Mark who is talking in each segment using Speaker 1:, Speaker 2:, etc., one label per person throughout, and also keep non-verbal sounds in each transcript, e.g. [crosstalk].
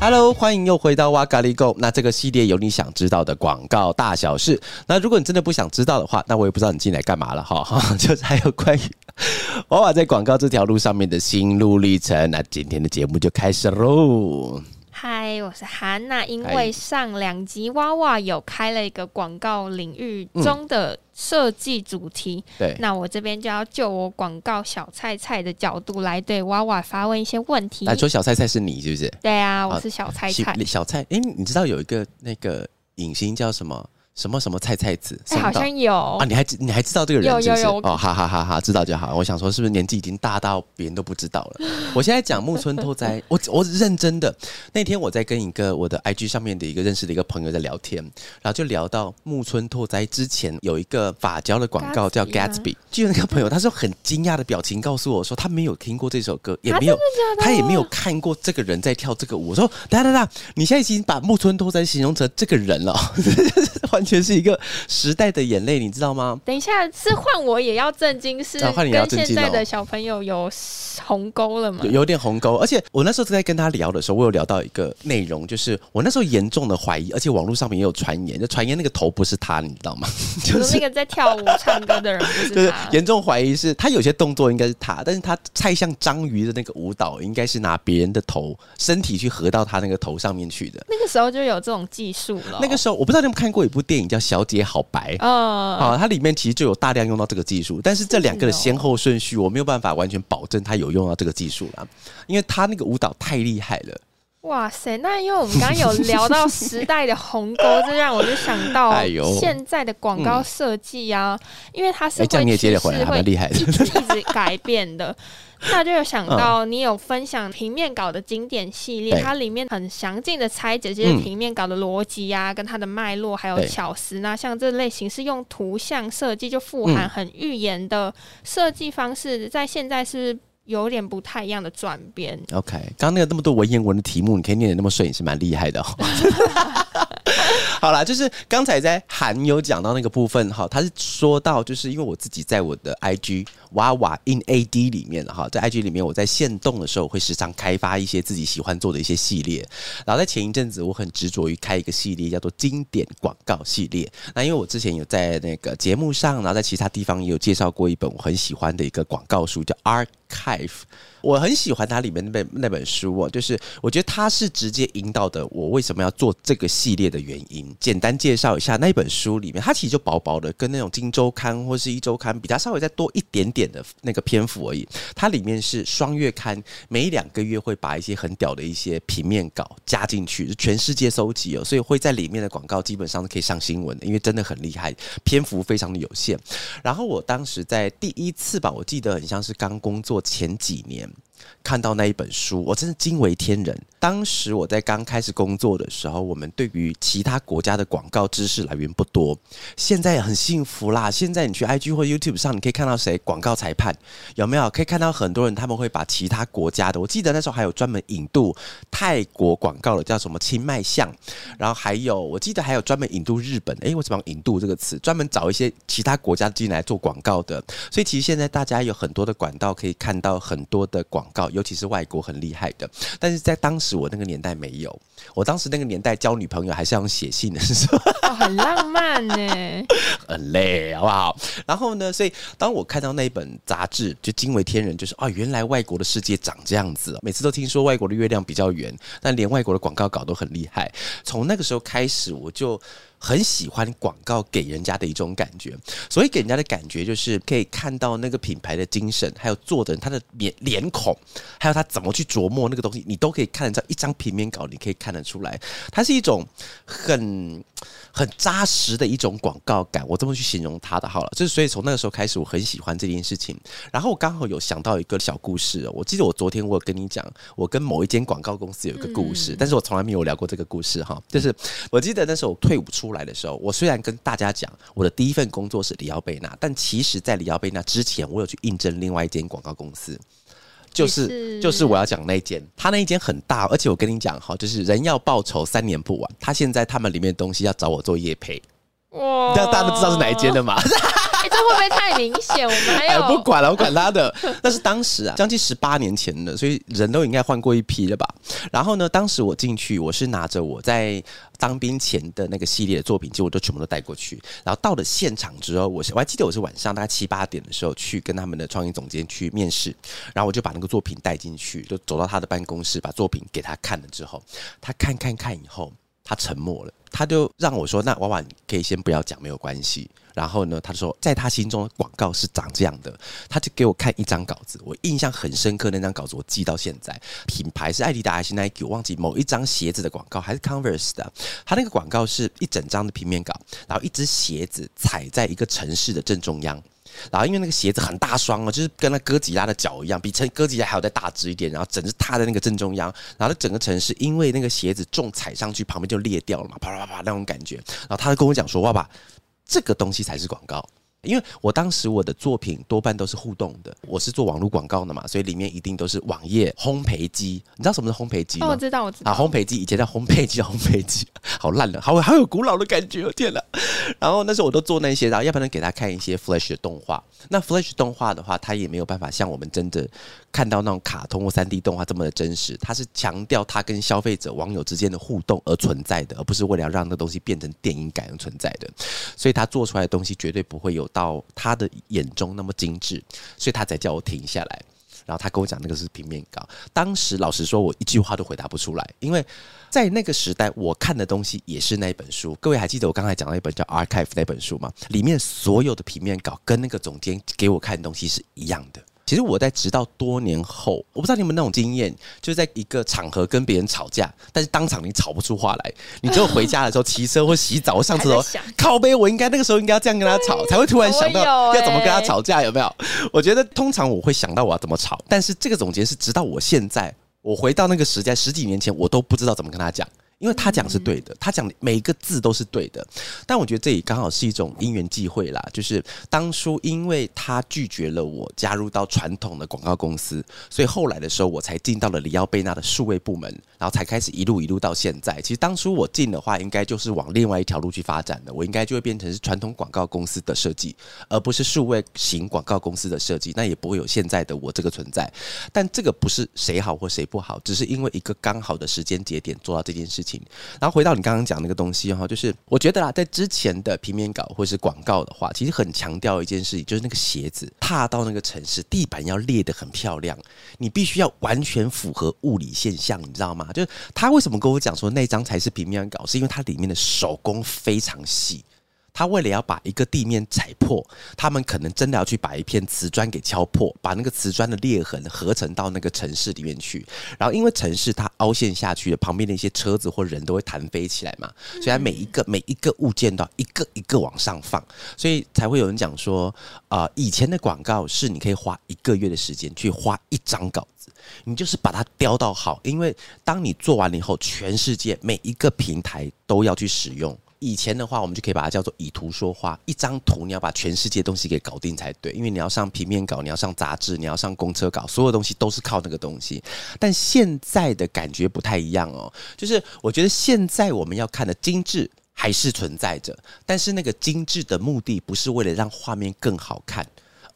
Speaker 1: Hello，欢迎又回到哇咖喱 Go。那这个系列有你想知道的广告大小事。那如果你真的不想知道的话，那我也不知道你进来干嘛了哈。[laughs] 就是还有关于 [laughs] 娃娃在广告这条路上面的心路历程。那今天的节目就开始喽。
Speaker 2: 嗨，我是韩娜。因为上两集娃娃有开了一个广告领域中的设计主题，
Speaker 1: 对，
Speaker 2: 那我这边就要就我广告小菜菜的角度来对娃娃发问一些问题。
Speaker 1: 来说小菜菜是你是不是？
Speaker 2: 对啊，我是小菜菜。
Speaker 1: 小菜，哎，你知道有一个那个影星叫什么？什么什么菜菜子？
Speaker 2: 好像有
Speaker 1: 啊！你还你还知道这个人？
Speaker 2: 有有有
Speaker 1: 哦！哈哈哈哈！知道就好。我想说，是不是年纪已经大到别人都不知道了？[laughs] 我现在讲木村拓哉，我我认真的。那天我在跟一个我的 IG 上面的一个认识的一个朋友在聊天，然后就聊到木村拓哉之前有一个发胶的广告叫 Gatsby，就那个朋友他是很惊讶的表情告诉我说，他没有听过这首歌，也没有他也没有看过这个人在跳这个舞。我说，哒哒哒，你现在已经把木村拓哉形容成这个人了。完 [laughs] 全是一个时代的眼泪，你知道吗？
Speaker 2: 等一下，是换我也要震惊，是跟现在的小朋友有鸿沟了吗？
Speaker 1: 有点鸿沟，而且我那时候在跟他聊的时候，我有聊到一个内容，就是我那时候严重的怀疑，而且网络上面也有传言，就传言那个头不是他，你知道吗？[laughs]
Speaker 2: 就是那个在跳舞唱歌的人，[laughs] 就是
Speaker 1: 严重怀疑是他有些动作应该是他，但是他太像章鱼的那个舞蹈，应该是拿别人的头身体去合到他那个头上面去的。
Speaker 2: 那个时候就有这种技术了。
Speaker 1: 那个时候我不知道你们看过一部。部电影叫《小姐好白》啊，它里面其实就有大量用到这个技术，但是这两个的先后顺序我没有办法完全保证它有用到这个技术了，因为他那个舞蹈太厉害了。
Speaker 2: 哇塞！那因为我们刚刚有聊到时代的鸿沟，这让我就想到 [laughs] 现在的广告设计啊，因为它是会趋势会一直一直改变的。[laughs] 那就有想到你有分享平面稿的经典系列，它里面很详尽的拆解这些平面稿的逻辑呀，跟它的脉络还有巧思。那像这类型是用图像设计，就富含很预言的设计方式，在现在是。有点不太一样的转变。
Speaker 1: OK，刚刚那个那么多文言文的题目，你可以念的那么顺，也是蛮厉害的。[laughs] 好啦，就是刚才在韩有讲到那个部分哈，他是说到，就是因为我自己在我的 IG 娃娃 in AD 里面哈，在 IG 里面我在线动的时候会时常开发一些自己喜欢做的一些系列。然后在前一阵子，我很执着于开一个系列，叫做经典广告系列。那因为我之前有在那个节目上，然后在其他地方也有介绍过一本我很喜欢的一个广告书，叫 R Archive。我很喜欢它里面那本那本书哦，就是我觉得它是直接引导的我为什么要做这个系列的原因。简单介绍一下那一本书里面，它其实就薄薄的，跟那种《金周刊》或是一周刊比，它稍微再多一点点的那个篇幅而已。它里面是双月刊，每两个月会把一些很屌的一些平面稿加进去，全世界搜集哦，所以会在里面的广告基本上是可以上新闻的，因为真的很厉害，篇幅非常的有限。然后我当时在第一次吧，我记得很像是刚工作前几年。看到那一本书，我真是惊为天人。当时我在刚开始工作的时候，我们对于其他国家的广告知识来源不多。现在很幸福啦，现在你去 IG 或 YouTube 上，你可以看到谁广告裁判有没有？可以看到很多人他们会把其他国家的，我记得那时候还有专门引渡泰国广告的，叫什么清迈巷。然后还有我记得还有专门引渡日本，诶，为什么引渡这个词？专门找一些其他国家进来做广告的。所以其实现在大家有很多的管道可以看到很多的广。告，尤其是外国很厉害的，但是在当时我那个年代没有，我当时那个年代交女朋友还是要写信的？
Speaker 2: 很浪漫呢，
Speaker 1: 很累，好不好？然后呢，所以当我看到那本杂志，就惊为天人，就是啊，原来外国的世界长这样子。每次都听说外国的月亮比较圆，但连外国的广告稿都很厉害。从那个时候开始，我就。很喜欢广告给人家的一种感觉，所以给人家的感觉就是可以看到那个品牌的精神，还有做的人他的脸脸孔，还有他怎么去琢磨那个东西，你都可以看得到一张平面稿，你可以看得出来，它是一种很很扎实的一种广告感。我这么去形容它的好了，就是所以从那个时候开始，我很喜欢这件事情。然后我刚好有想到一个小故事，我记得我昨天我有跟你讲，我跟某一间广告公司有一个故事，但是我从来没有聊过这个故事哈。就是我记得那时候我退伍出。出来的时候，我虽然跟大家讲我的第一份工作是里奥贝纳，但其实在里奥贝纳之前，我有去应征另外一间广告公司，就是就是我要讲那间，他那一间很大，而且我跟你讲哈，就是人要报仇三年不晚，他现在他们里面的东西要找我做业配，哇，这样大家都知道是哪一间的嘛。[laughs]
Speaker 2: 这会不会太明显？我们还有 [laughs]
Speaker 1: 不管了，我管他的。[laughs] 那是当时啊，将近十八年前的，所以人都应该换过一批了吧。然后呢，当时我进去，我是拿着我在当兵前的那个系列的作品，结果都全部都带过去。然后到了现场之后，我是我还记得我是晚上大概七八点的时候去跟他们的创意总监去面试，然后我就把那个作品带进去，就走到他的办公室，把作品给他看了之后，他看看看以后，他沉默了，他就让我说：“那婉婉，可以先不要讲，没有关系。”然后呢，他说，在他心中广告是长这样的，他就给我看一张稿子，我印象很深刻。那张稿子我记到现在，品牌是艾迪达还是 Nike？我忘记某一张鞋子的广告还是 Converse 的。他那个广告是一整张的平面稿，然后一只鞋子踩在一个城市的正中央，然后因为那个鞋子很大双哦，就是跟那哥吉拉的脚一样，比成哥吉拉还要再大只一点，然后整只踏在那个正中央，然后整个城市因为那个鞋子重踩上去，旁边就裂掉了嘛，啪啪啪那种感觉。然后他就跟我讲说：“爸爸。”这个东西才是广告。因为我当时我的作品多半都是互动的，我是做网络广告的嘛，所以里面一定都是网页烘焙机。你知道什么是烘焙机吗？
Speaker 2: 我知道，我知道。
Speaker 1: 啊，烘焙机以前叫烘焙机，烘焙机好烂了，好好有古老的感觉，天哪！然后那时候我都做那些，然后要不然给他看一些 Flash 的动画。那 Flash 动画的话，它也没有办法像我们真的看到那种卡通或三 D 动画这么的真实。它是强调它跟消费者、网友之间的互动而存在的，而不是为了让那东西变成电影感而存在的。所以他做出来的东西绝对不会有到他的。眼中那么精致，所以他才叫我停下来。然后他跟我讲那个是平面稿。当时老实说，我一句话都回答不出来，因为在那个时代，我看的东西也是那一本书。各位还记得我刚才讲到一本叫《Archive》那本书吗？里面所有的平面稿跟那个总监给我看的东西是一样的。其实我在直到多年后，我不知道你们那种经验，就是在一个场合跟别人吵架，但是当场你吵不出话来，你只有回家的时候骑车或洗澡或上厕所，靠背，我应该那个时候应该要这样跟他吵，才会突然想到要怎么跟他吵架，有没有？我觉得通常我会想到我要怎么吵，但是这个总结是直到我现在，我回到那个时代十几年前，我都不知道怎么跟他讲。因为他讲是对的，他讲每一个字都是对的，但我觉得这也刚好是一种因缘际会啦。就是当初因为他拒绝了我加入到传统的广告公司，所以后来的时候我才进到了里奥贝纳的数位部门，然后才开始一路一路到现在。其实当初我进的话，应该就是往另外一条路去发展的，我应该就会变成是传统广告公司的设计，而不是数位型广告公司的设计，那也不会有现在的我这个存在。但这个不是谁好或谁不好，只是因为一个刚好的时间节点做到这件事情。然后回到你刚刚讲那个东西哈，就是我觉得啦，在之前的平面稿或是广告的话，其实很强调一件事情，就是那个鞋子踏到那个城市地板要裂得很漂亮，你必须要完全符合物理现象，你知道吗？就是他为什么跟我讲说那张才是平面稿，是因为它里面的手工非常细。他为了要把一个地面踩破，他们可能真的要去把一片瓷砖给敲破，把那个瓷砖的裂痕合成到那个城市里面去。然后因为城市它凹陷下去，旁边的一些车子或人都会弹飞起来嘛，所以它每一个每一个物件都要一个一个往上放，所以才会有人讲说，啊，以前的广告是你可以花一个月的时间去画一张稿子，你就是把它雕到好，因为当你做完了以后，全世界每一个平台都要去使用。以前的话，我们就可以把它叫做以图说话。一张图，你要把全世界东西给搞定才对，因为你要上平面稿，你要上杂志，你要上公车稿，所有东西都是靠那个东西。但现在的感觉不太一样哦，[laughs] 就是我觉得现在我们要看的精致还是存在着，但是那个精致的目的不是为了让画面更好看。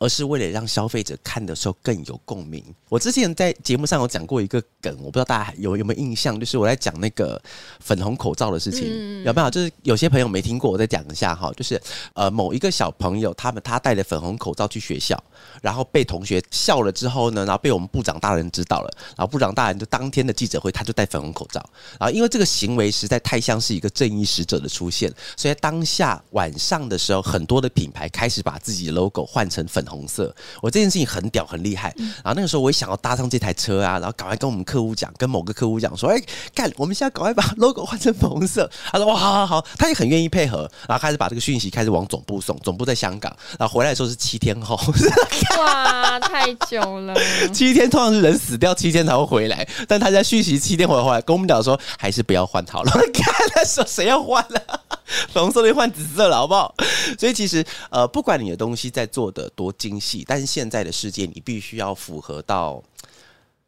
Speaker 1: 而是为了让消费者看的时候更有共鸣。我之前在节目上有讲过一个梗，我不知道大家有有没有印象，就是我在讲那个粉红口罩的事情，嗯有没有？就是有些朋友没听过，我再讲一下哈。就是呃，某一个小朋友，他们他戴着粉红口罩去学校，然后被同学笑了之后呢，然后被我们部长大人知道了，然后部长大人就当天的记者会，他就戴粉红口罩。然后因为这个行为实在太像是一个正义使者的出现，所以当下晚上的时候，很多的品牌开始把自己的 logo 换成粉。红色，我这件事情很屌很厉害。然后那个时候我也想要搭上这台车啊，然后赶快跟我们客户讲，跟某个客户讲说：“哎，看，我们现在赶快把 [laughs] logo 换成粉红色。”他说：“哇，好好好。”他也很愿意配合，然后开始把这个讯息开始往总部送。总部在香港，然后回来的时候是七天后。[laughs]
Speaker 2: 哇，太久了！
Speaker 1: 七天通常是人死掉七天才会回来，但他在讯息七天回来，跟我们讲说还是不要换好了。看那时候谁要换了？粉 [laughs] [laughs] 红色的换紫色了，好不好？[laughs] 所以其实呃，不管你的东西在做的多精细，但是现在的世界你必须要符合到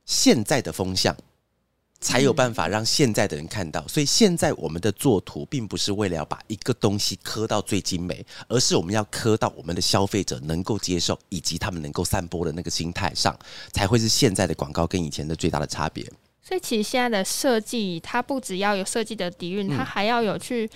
Speaker 1: 现在的风向。才有办法让现在的人看到，所以现在我们的作图并不是为了要把一个东西刻到最精美，而是我们要刻到我们的消费者能够接受，以及他们能够散播的那个心态上，才会是现在的广告跟以前的最大的差别。
Speaker 2: 所以其实现在的设计，它不只要有设计的底蕴，它还要有去。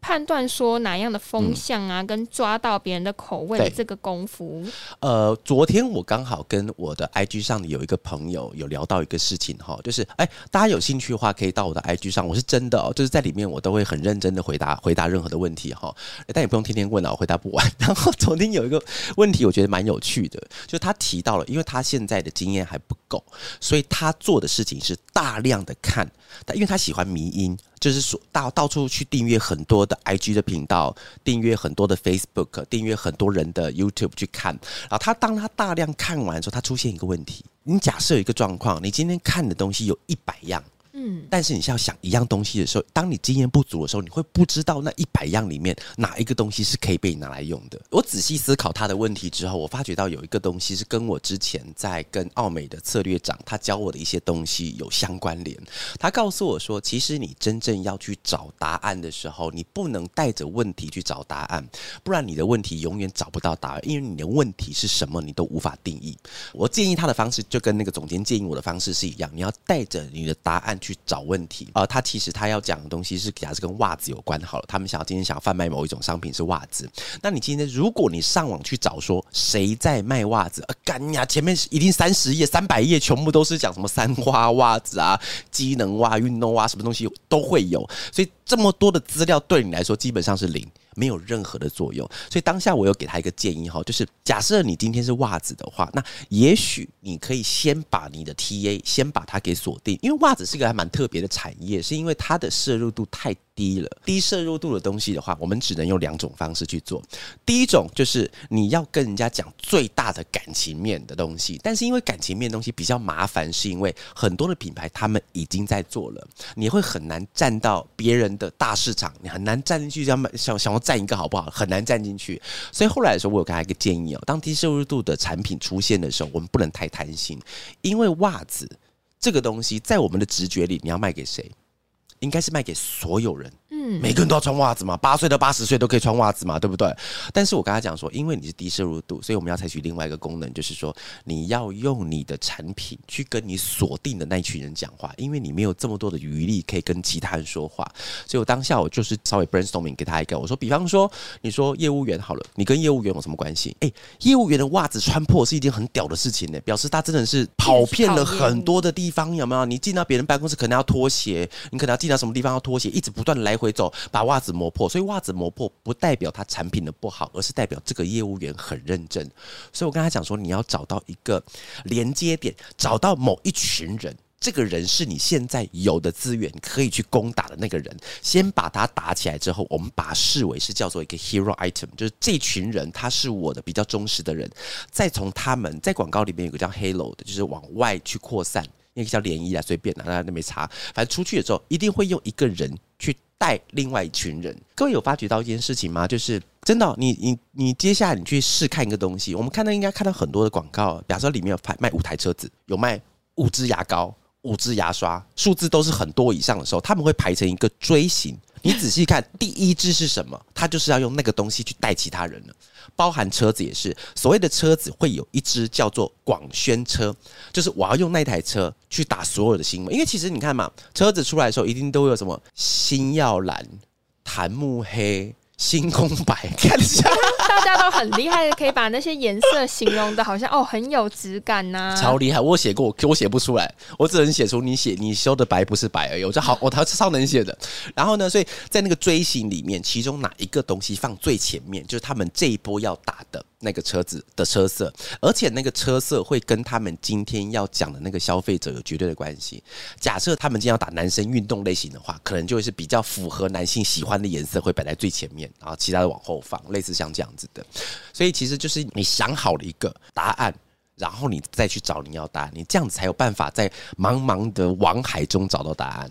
Speaker 2: 判断说哪样的风向啊，跟抓到别人的口味的这个功夫。
Speaker 1: 呃，昨天我刚好跟我的 IG 上有一个朋友有聊到一个事情哈，就是哎，大家有兴趣的话可以到我的 IG 上，我是真的哦，就是在里面我都会很认真的回答回答任何的问题哈，但也不用天天问啊，我回答不完。[laughs] 然后昨天有一个问题，我觉得蛮有趣的，就他提到了，因为他现在的经验还不狗，所以他做的事情是大量的看，他因为他喜欢迷音。就是说到到处去订阅很多的 IG 的频道，订阅很多的 Facebook，订阅很多人的 YouTube 去看。然后他当他大量看完之后，他出现一个问题：你假设有一个状况，你今天看的东西有一百样。嗯，但是你是要想一样东西的时候，当你经验不足的时候，你会不知道那一百样里面哪一个东西是可以被你拿来用的。我仔细思考他的问题之后，我发觉到有一个东西是跟我之前在跟奥美的策略长他教我的一些东西有相关联。他告诉我说，其实你真正要去找答案的时候，你不能带着问题去找答案，不然你的问题永远找不到答案，因为你的问题是什么你都无法定义。我建议他的方式就跟那个总监建议我的方式是一样，你要带着你的答案去。去找问题啊！他其实他要讲的东西是，假设跟袜子有关好了。他们想要今天想要贩卖某一种商品是袜子，那你今天如果你上网去找说谁在卖袜子，干呀！前面一定三十页、三百页，全部都是讲什么三花袜子啊、机能袜、运动袜，什么东西都会有。所以这么多的资料对你来说基本上是零。没有任何的作用，所以当下我有给他一个建议哈，就是假设你今天是袜子的话，那也许你可以先把你的 TA 先把它给锁定，因为袜子是个还蛮特别的产业，是因为它的摄入度太。低了，低摄入度的东西的话，我们只能用两种方式去做。第一种就是你要跟人家讲最大的感情面的东西，但是因为感情面东西比较麻烦，是因为很多的品牌他们已经在做了，你会很难占到别人的大市场，你很难占进去，想想想要占一个好不好？很难占进去。所以后来的时候，我有给他一个建议哦，当低摄入度的产品出现的时候，我们不能太贪心，因为袜子这个东西在我们的直觉里，你要卖给谁？应该是卖给所有人，每个人都要穿袜子嘛，八岁到八十岁都可以穿袜子嘛，对不对？但是我跟他讲说，因为你是低摄入度，所以我们要采取另外一个功能，就是说你要用你的产品去跟你锁定的那一群人讲话，因为你没有这么多的余力可以跟其他人说话。所以我当下我就是稍微 brainstorming 给他一个，我说，比方说你说业务员好了，你跟业务员有什么关系？哎，业务员的袜子穿破是一件很屌的事情呢，表示他真的是跑遍了很多的地方，有没有？你进到别人办公室可能要脱鞋，你可能要进。到什么地方要脱鞋，一直不断来回走，把袜子磨破。所以袜子磨破不代表他产品的不好，而是代表这个业务员很认真。所以我跟他讲说，你要找到一个连接点，找到某一群人，这个人是你现在有的资源可以去攻打的那个人，先把他打起来之后，我们把它视为是叫做一个 hero item，就是这群人他是我的比较忠实的人，再从他们在广告里面有个叫 halo 的，就是往外去扩散。那个叫涟漪啊，随便的，那那没差。反正出去的时候，一定会用一个人去带另外一群人。各位有发觉到一件事情吗？就是真的，你你你，接下来你去试看一个东西，我们看到应该看到很多的广告，比方说里面有卖卖五台车子，有卖五支牙膏、五支牙刷，数字都是很多以上的时候，他们会排成一个锥形。你仔细看，第一支是什么？他就是要用那个东西去带其他人了。包含车子也是，所谓的车子会有一只叫做广宣车，就是我要用那台车去打所有的新闻。因为其实你看嘛，车子出来的时候一定都有什么星耀蓝、檀木黑。星空白，看一下，[laughs]
Speaker 2: 大家都很厉害，可以把那些颜色形容的好像哦很有质感呐，
Speaker 1: 超厉害！我写过，我写不出来，我只能写出你写你修的白不是白而已。我就好，[laughs] 我他超能写的。然后呢，所以在那个锥形里面，其中哪一个东西放最前面，就是他们这一波要打的。那个车子的车色，而且那个车色会跟他们今天要讲的那个消费者有绝对的关系。假设他们今天要打男生运动类型的话，可能就会是比较符合男性喜欢的颜色，会摆在最前面，然后其他的往后放，类似像这样子的。所以其实就是你想好了一个答案，然后你再去找你要答案，你这样子才有办法在茫茫的网海中找到答案。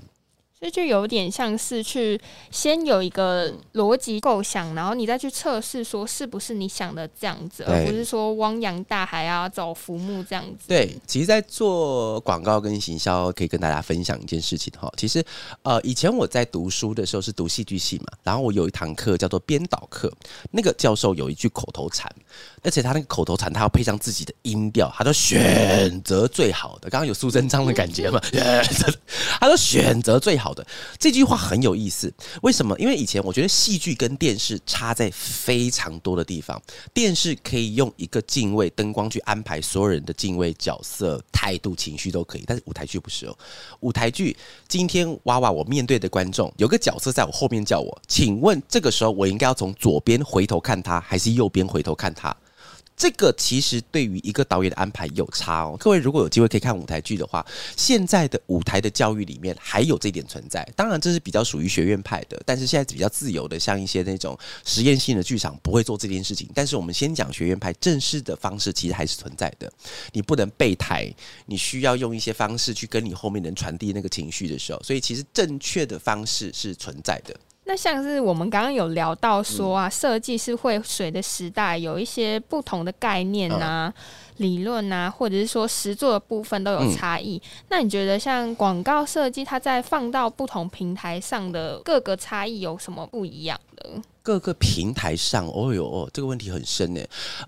Speaker 2: 所以就有点像是去先有一个逻辑构想，然后你再去测试说是不是你想的这样子，而不是说汪洋大海啊找浮木这样子。
Speaker 1: 对，其实，在做广告跟行销，可以跟大家分享一件事情哈。其实，呃，以前我在读书的时候是读戏剧系嘛，然后我有一堂课叫做编导课，那个教授有一句口头禅，而且他那个口头禅他要配上自己的音调，他说选择最好的，刚刚有苏贞昌的感觉嘛，他说选择最好。好的，[laughs] 这句话很有意思。为什么？因为以前我觉得戏剧跟电视差在非常多的地方。电视可以用一个敬畏灯光去安排所有人的敬畏角色、态度、情绪都可以，但是舞台剧不是哦。舞台剧今天哇哇我面对的观众有个角色在我后面叫我，请问这个时候我应该要从左边回头看他，还是右边回头看他？这个其实对于一个导演的安排有差哦。各位如果有机会可以看舞台剧的话，现在的舞台的教育里面还有这点存在。当然这是比较属于学院派的，但是现在比较自由的，像一些那种实验性的剧场不会做这件事情。但是我们先讲学院派正式的方式，其实还是存在的。你不能备台，你需要用一些方式去跟你后面人传递那个情绪的时候，所以其实正确的方式是存在的。
Speaker 2: 那像是我们刚刚有聊到说啊，设计是会随着时代有一些不同的概念呐、理论呐，或者是说实作的部分都有差异。那你觉得像广告设计，它在放到不同平台上的各个差异有什么不一样的？
Speaker 1: 各个平台上，哦哟，这个问题很深呢。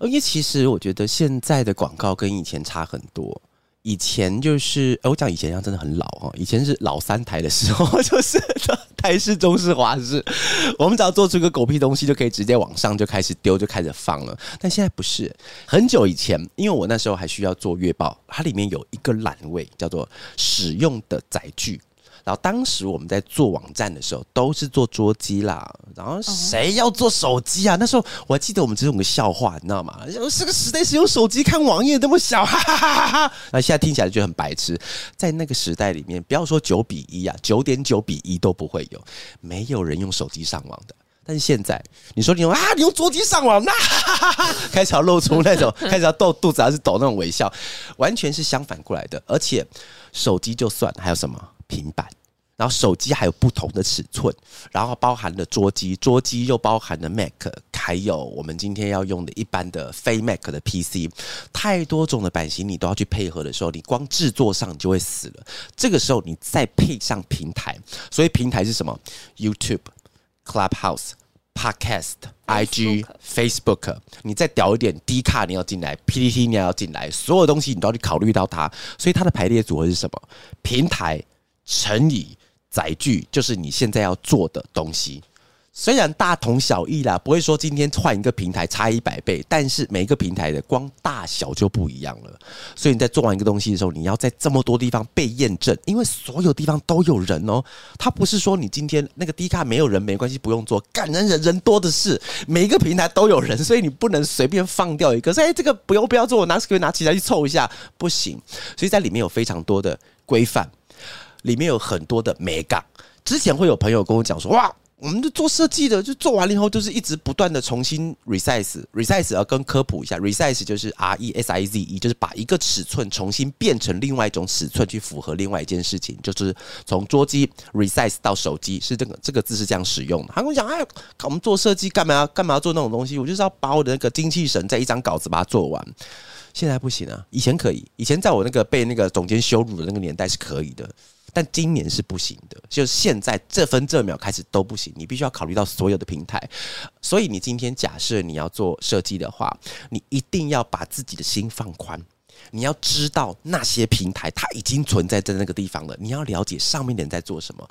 Speaker 1: 因为其实我觉得现在的广告跟以前差很多。以前就是，我讲以前，像真的很老哦。以前是老三台的时候，[laughs] 就是台式、中式、华式，我们只要做出个狗屁东西，就可以直接往上就开始丢，就开始放了。但现在不是，很久以前，因为我那时候还需要做月报，它里面有一个栏位叫做使用的载具。然后当时我们在做网站的时候，都是做桌机啦。然后谁要做手机啊？那时候我还记得我们只有个笑话，你知道吗？这个时代是用手机看网页那么小，哈哈哈哈哈。那现在听起来就很白痴。在那个时代里面，不要说九比一啊，九点九比一都不会有，没有人用手机上网的。但是现在，你说你用啊，你用桌机上网，那开始要露出那种 [laughs] 开始要抖肚子还是抖那种微笑，完全是相反过来的。而且手机就算还有什么？平板，然后手机还有不同的尺寸，然后包含了桌机，桌机又包含了 Mac，还有我们今天要用的一般的非 Mac 的 PC，太多种的版型你都要去配合的时候，你光制作上就会死了。这个时候你再配上平台，所以平台是什么？YouTube、Clubhouse、Podcast、IG、Facebook，你再屌一点，D 卡你要进来，PPT 你要进来，所有东西你都要去考虑到它，所以它的排列组合是什么？平台。乘以载具，就是你现在要做的东西。虽然大同小异啦，不会说今天换一个平台差一百倍，但是每一个平台的光大小就不一样了。所以你在做完一个东西的时候，你要在这么多地方被验证，因为所有地方都有人哦。他不是说你今天那个低卡没有人没关系，不用做，感人人人多的是，每一个平台都有人，所以你不能随便放掉一个。说哎，这个不用不要做，我拿 s c r 拿起来去凑一下，不行。所以在里面有非常多的规范。里面有很多的美感。之前会有朋友跟我讲说：“哇，我们就做设计的，就做完了以后，就是一直不断的重新 resize。resize 要跟科普一下，resize 就是 R E S I Z E，就是把一个尺寸重新变成另外一种尺寸，去符合另外一件事情。就是从桌机 resize 到手机，是这个这个字是这样使用的。他跟我讲：哎，我们做设计干嘛要干嘛要做那种东西？我就是要把我的那个精气神在一张稿子把它做完。现在不行啊，以前可以，以前在我那个被那个总监羞辱的那个年代是可以的。”但今年是不行的，就是现在这分这秒开始都不行，你必须要考虑到所有的平台。所以你今天假设你要做设计的话，你一定要把自己的心放宽，你要知道那些平台它已经存在在那个地方了，你要了解上面的人在做什么，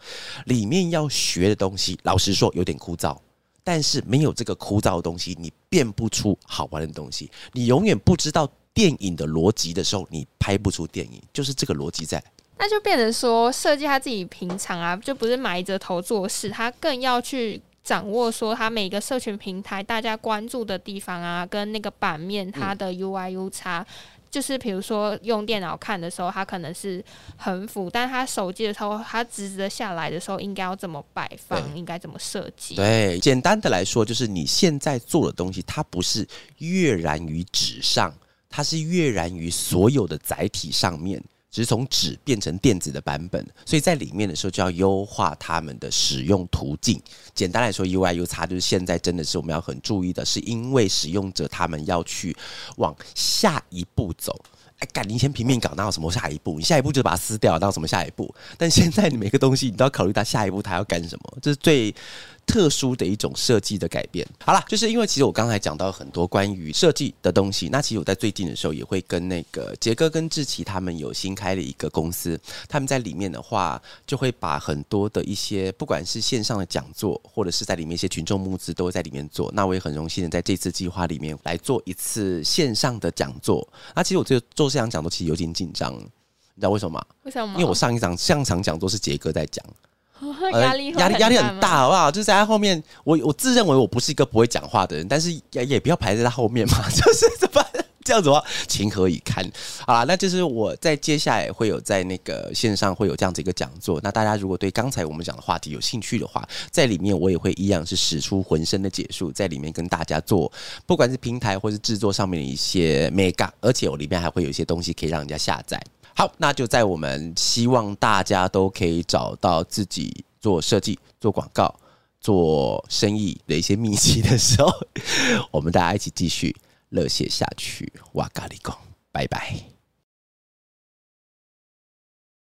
Speaker 1: 里面要学的东西，老实说有点枯燥，但是没有这个枯燥的东西，你变不出好玩的东西。你永远不知道电影的逻辑的时候，你拍不出电影，就是这个逻辑在。
Speaker 2: 那就变成说，设计他自己平常啊，就不是埋着头做事，他更要去掌握说，他每个社群平台大家关注的地方啊，跟那个版面它的 UI U 差，就是比如说用电脑看的时候，它可能是横幅，但他手机的时候，它直直的下来的时候，应该要怎么摆放，应该怎么设计？
Speaker 1: 对，简单的来说，就是你现在做的东西，它不是跃然于纸上，它是跃然于所有的载体上面。只是从纸变成电子的版本，所以在里面的时候就要优化他们的使用途径。简单来说，UI U 差就是现在真的是我们要很注意的，是因为使用者他们要去往下一步走。哎，改你先平面稿，那有什么下一步？你下一步就把它撕掉，哪有什么下一步？但现在你每个东西你都要考虑到下一步它要干什么，这是最。特殊的一种设计的改变。好了，就是因为其实我刚才讲到很多关于设计的东西。那其实我在最近的时候也会跟那个杰哥跟志奇他们有新开了一个公司，他们在里面的话就会把很多的一些不管是线上的讲座，或者是在里面一些群众募资，都会在里面做。那我也很荣幸的在这次计划里面来做一次线上的讲座。那其实我这做这场讲座其实有点紧张，你知道为什么吗？
Speaker 2: 为什么？
Speaker 1: 因为我上一场上场讲座是杰哥在讲。[laughs]
Speaker 2: 压力
Speaker 1: 压力压力很大，好不好？就是在他后面，我我自认为我不是一个不会讲话的人，但是也也不要排在他后面嘛，[laughs] 就是怎么这样子话，情何以堪？好啦，那就是我在接下来会有在那个线上会有这样子一个讲座。那大家如果对刚才我们讲的话题有兴趣的话，在里面我也会一样是使出浑身的解数，在里面跟大家做，不管是平台或是制作上面的一些 mega，而且我里面还会有一些东西可以让人家下载。好，那就在我们希望大家都可以找到自己做设计、做广告、做生意的一些秘籍的时候，[laughs] 我们大家一起继续热血下去。哇咖喱贡，拜拜。